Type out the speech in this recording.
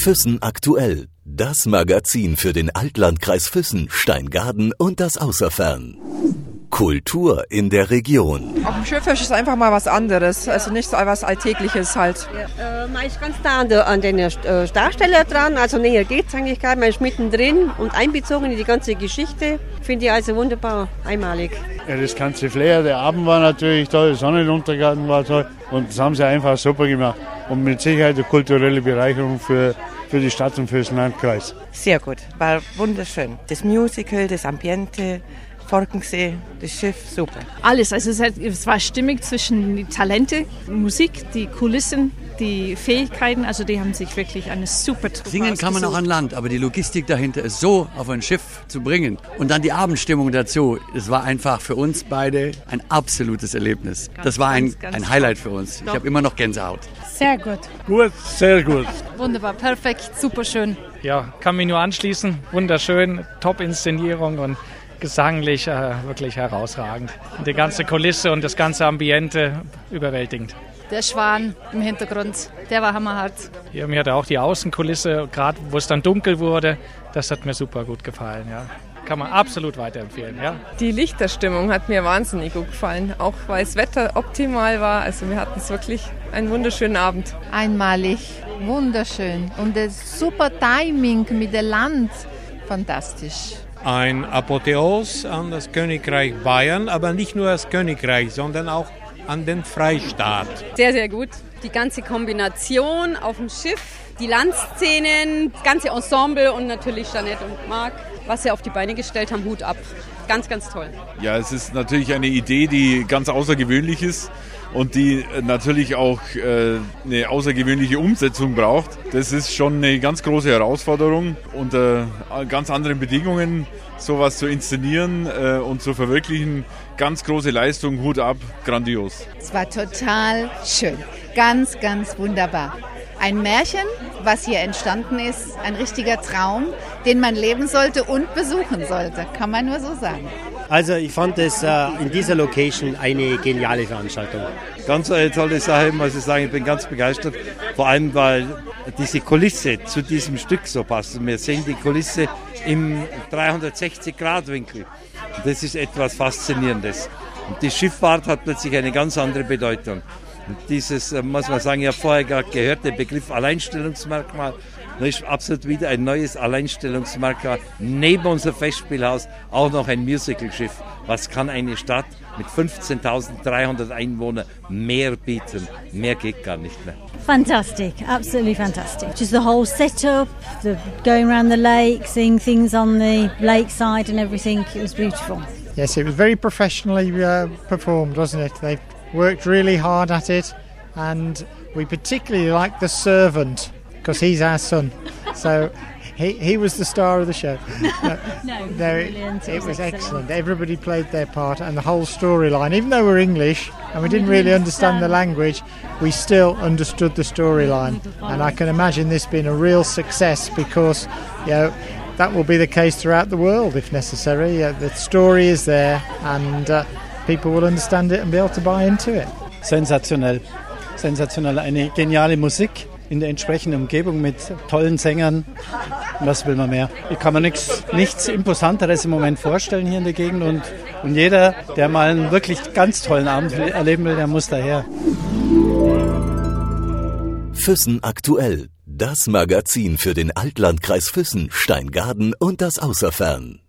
Füssen aktuell. Das Magazin für den Altlandkreis Füssen, Steingaden und das Außerfern. Kultur in der Region. Auf dem Schiff ist einfach mal was anderes, also nicht so etwas Alltägliches halt. Ja, äh, man ist ganz da an der, an der äh, Darsteller dran, also näher geht es eigentlich gar nicht. Man ist mittendrin und einbezogen in die ganze Geschichte. Finde ich also wunderbar, einmalig. Ja, das ganze Flair, der Abend war natürlich toll, der Sonnenuntergang war toll und das haben sie einfach super gemacht. Und mit Sicherheit eine kulturelle Bereicherung für, für die Stadt und für den Landkreis. Sehr gut, war wunderschön. Das Musical, das Ambiente, Forkensee, das Schiff, super. Alles, also es, es war stimmig zwischen die Talente, Musik, die Kulissen, die Fähigkeiten, also die haben sich wirklich eine super Truppe Singen kann man auch an Land, aber die Logistik dahinter ist so auf ein Schiff zu bringen und dann die Abendstimmung dazu, das war einfach für uns beide ein absolutes Erlebnis. Ganz, das war ein, ganz, ganz ein Highlight für uns. Ich habe immer noch Gänsehaut. Sehr gut. Gut, sehr gut. Wunderbar, perfekt, super schön. Ja, kann mich nur anschließen. Wunderschön, Top-Inszenierung und gesanglich äh, wirklich herausragend. Die ganze Kulisse und das ganze Ambiente überwältigend. Der Schwan im Hintergrund, der war hammerhart. Ja, mir hat auch die Außenkulisse, gerade wo es dann dunkel wurde, das hat mir super gut gefallen. Ja. Kann man absolut weiterempfehlen. Ja. Die Lichterstimmung hat mir wahnsinnig gut gefallen, auch weil das Wetter optimal war. Also wir hatten es wirklich einen wunderschönen Abend. Einmalig, wunderschön und das super Timing mit dem Land, fantastisch ein Apotheos an das Königreich Bayern, aber nicht nur das Königreich, sondern auch an den Freistaat. Sehr, sehr gut. Die ganze Kombination auf dem Schiff, die Landszenen, das ganze Ensemble und natürlich Jeanette und Marc, was sie auf die Beine gestellt haben, Hut ab. Ganz, ganz toll. Ja, es ist natürlich eine Idee, die ganz außergewöhnlich ist und die natürlich auch äh, eine außergewöhnliche Umsetzung braucht. Das ist schon eine ganz große Herausforderung unter ganz anderen Bedingungen sowas zu inszenieren äh, und zu verwirklichen. Ganz große Leistung, Hut ab, grandios. Es war total schön, ganz, ganz wunderbar. Ein Märchen, was hier entstanden ist, ein richtiger Traum, den man leben sollte und besuchen sollte, kann man nur so sagen. Also ich fand es äh, in dieser Location eine geniale Veranstaltung. Ganz eine tolle Sache, muss ich sagen. Ich bin ganz begeistert. Vor allem, weil diese Kulisse zu diesem Stück so passt. Wir sehen die Kulisse im 360-Grad-Winkel. Das ist etwas Faszinierendes. Und die Schifffahrt hat plötzlich eine ganz andere Bedeutung. Und dieses, äh, muss man sagen, ja vorher gerade gehört, der Begriff Alleinstellungsmerkmal, da ist absolut wieder ein neues Alleinstellungsmerkmal. Neben unser Festspielhaus auch noch ein Musicalschiff. Was kann eine Stadt mit 15.300 Einwohnern mehr bieten? Mehr geht gar nicht mehr. Fantastic, absolutely fantastic. Just the whole setup, the going around the lake, seeing things on the lakeside and everything. It was beautiful. Yes, it was very professionally uh, performed, wasn't it? They worked really hard at it, and we particularly liked the servant because he's our son. So he, he was the star of the show. No, no, no it, it, was excellent. excellent. Everybody played their part, and the whole storyline, even though we're English and we didn't really understand the language, we still understood the storyline. And I can imagine this being a real success because, you know, that will be the case throughout the world if necessary. Uh, the story is there, and uh, people will understand it and be able to buy into it. Sensationell. Sensationell. Eine geniale Musik. in der entsprechenden Umgebung mit tollen Sängern. Was will man mehr? Ich kann mir nichts, nichts Imposanteres im Moment vorstellen hier in der Gegend und, und jeder, der mal einen wirklich ganz tollen Abend erleben will, der muss daher. Füssen aktuell. Das Magazin für den Altlandkreis Füssen, Steingaden und das Außerfern.